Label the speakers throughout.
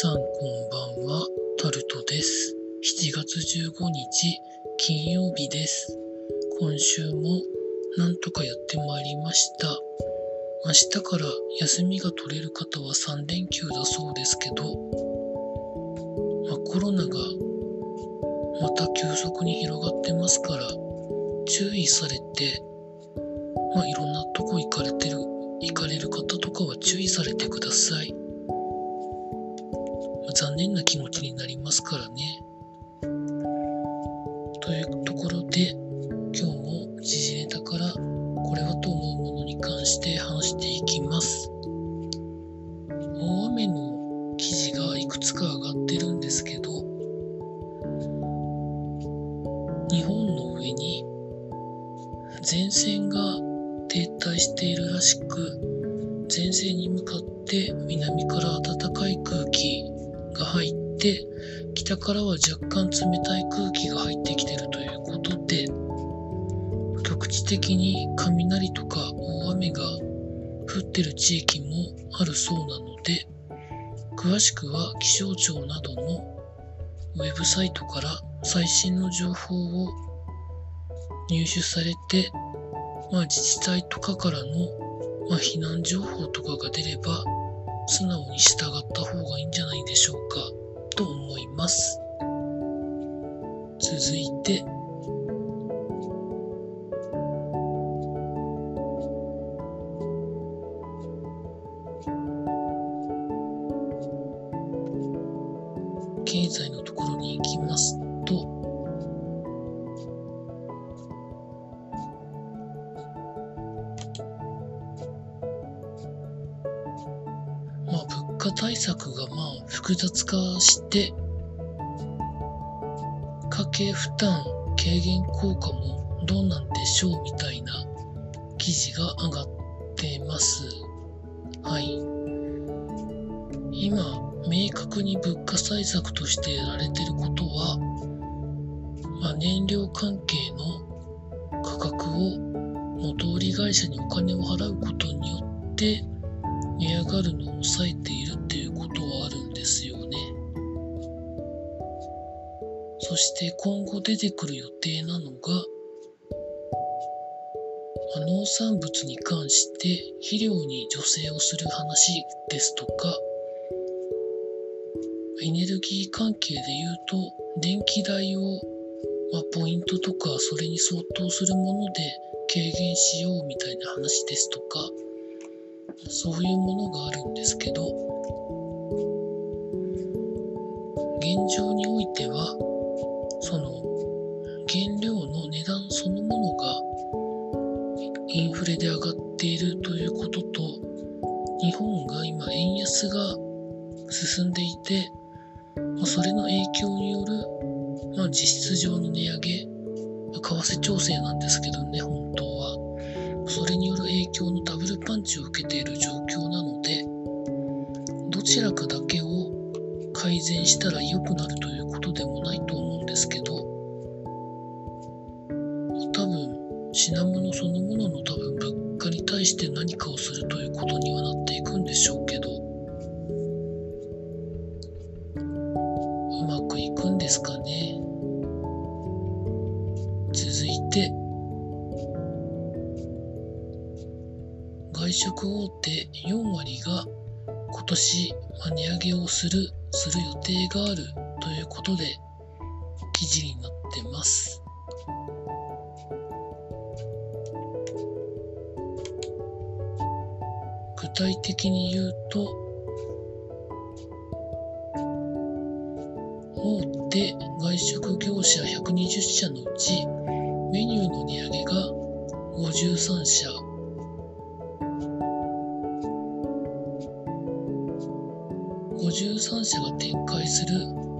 Speaker 1: さんこんばんは、タルトです。7月15日、金曜日です。今週もなんとかやってまいりました。明日から休みが取れる方は3連休だそうですけど、まあ、コロナがまた急速に広がってますから、注意されて、まあ、いろんなとこ行かれてる、行かれる方とかは注意されてください。念な気持ちになりますからね。というところで、今日も時事ネタからこれはと思うものに関して話していきます。大雨の記事がいくつか上がってるんですけど、日本の上に前線が停滞しているらしく、前線に向かって南から暖かい空気が入って、北からは若干冷たい空気が入ってきてるということで、局地的に雷とか大雨が降ってる地域もあるそうなので、詳しくは気象庁などのウェブサイトから最新の情報を入手されて、まあ、自治体とかからの、まあ、避難情報とかが出れば素直に従った方がいいんじゃないでしょうか。と思います。続いて、経済のところに行きますと、化対策がまあ複雑化して家計負担軽減効果もどうなんでしょうみたいな記事が上がってます。はい。今、明確に物価対策としてやられてることは、まあ、燃料関係の価格を元売り会社にお金を払うことによって値上がるのを抑えているそして今後出てくる予定なのが、農産物に関して肥料に助成をする話ですとか、エネルギー関係で言うと、電気代を、まあ、ポイントとかそれに相当するもので軽減しようみたいな話ですとか、そういうものがあるんですけど、現状においては、インフレで上がっているということと、日本が今円安が進んでいて、まあ、それの影響による、まあ、実質上の値上げ、為替調整なんですけどね、本当は。それによる影響のダブルパンチを受けている状況なので、どちらかだけを改善したら良くなるということでもないと思うんですけど、多分、品物そのものの多分物価に対して何かをするということにはなっていくんでしょうけど、うまくいくんですかね。続いて、外食大手4割が今年値上げをする、する予定があるということで記事になってます。具体的に言うと、大手外食業者120社のうちメニューの値上げが53社。53社が展開する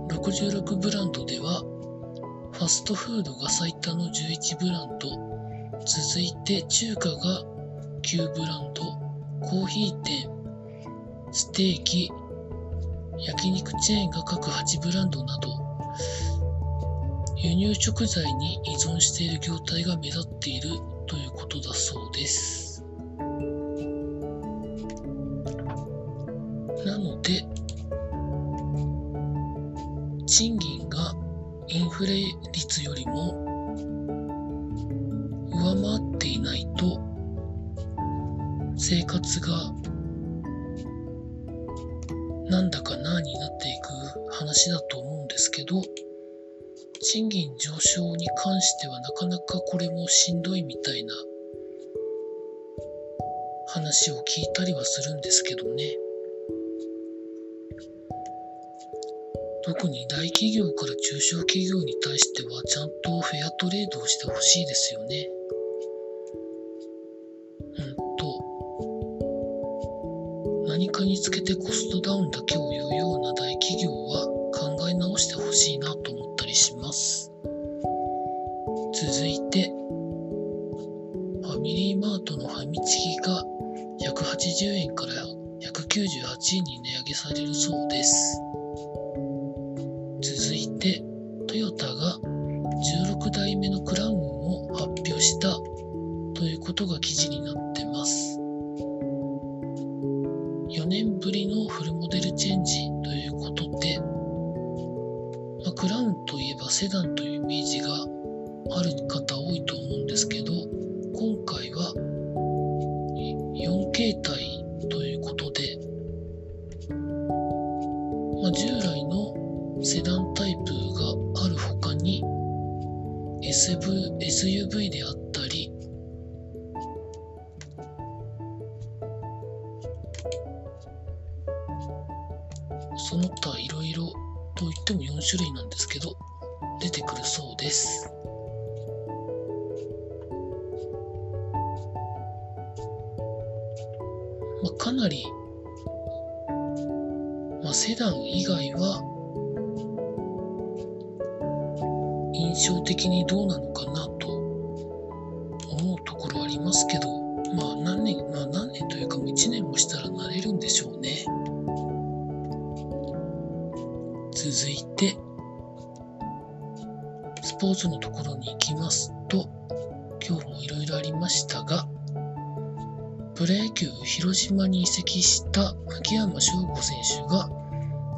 Speaker 1: 66ブランドでは、ファストフードが最多の11ブランド、続いて中華が9ブランド、コーヒー店、ステーキ、焼肉チェーンが各8ブランドなど、輸入食材に依存している業態が目立っているということだそうです。なので、賃金がインフレ率よりも上回っていないと生活がなんだかなになっていく話だと思うんですけど賃金上昇に関してはなかなかこれもしんどいみたいな話を聞いたりはするんですけどね。特に大企業から中小企業に対してはちゃんとフェアトレードをしてほしいですよね。何かにつけてコストダウンだけを言うような大企業は考え直してほしいなと思ったりします続いてファミリーマートのファミチキが180円から198円に値上げされるそうです。続いて、トヨタが16代目のクラウンを発表したということが記事になってセダンというイメージがある方多いと思うんですけど、今回は4形態ということで、まあ、従来のセダンタイプがある他に SV SUV であったりその他いろいろといっても4種類なんですけど出てくるそうです。まあ、かなり、まあ、セダン以外は印象的にどうなのかなと思うところありますけど、まあ何年、まあ何年というか1年もしたらなれるんでしょうね。続いて、ポーツのところに行きますと、今日もいろいろありましたが、プロ野球広島に移籍した秋山翔吾選手が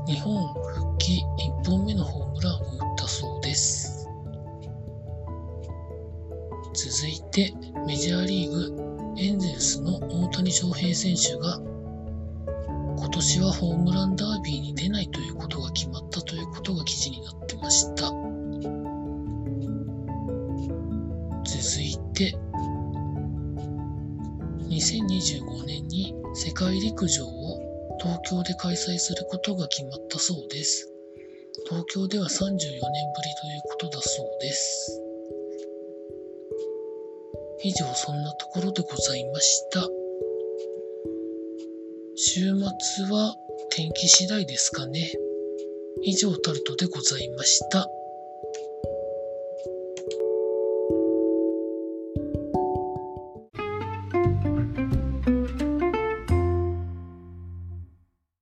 Speaker 1: 日本復帰1本目のホームランを打ったそうです。続いてメジャーリーグエンゼルスの大谷翔平選手が今年はホームランダービーに出ないということが決まったということが記事になってました。2025年に世界陸上を東京で開催することが決まったそうです。東京では34年ぶりということだそうです。以上そんなところでございました。週末は天気次第ですかね。以上タルトでございました。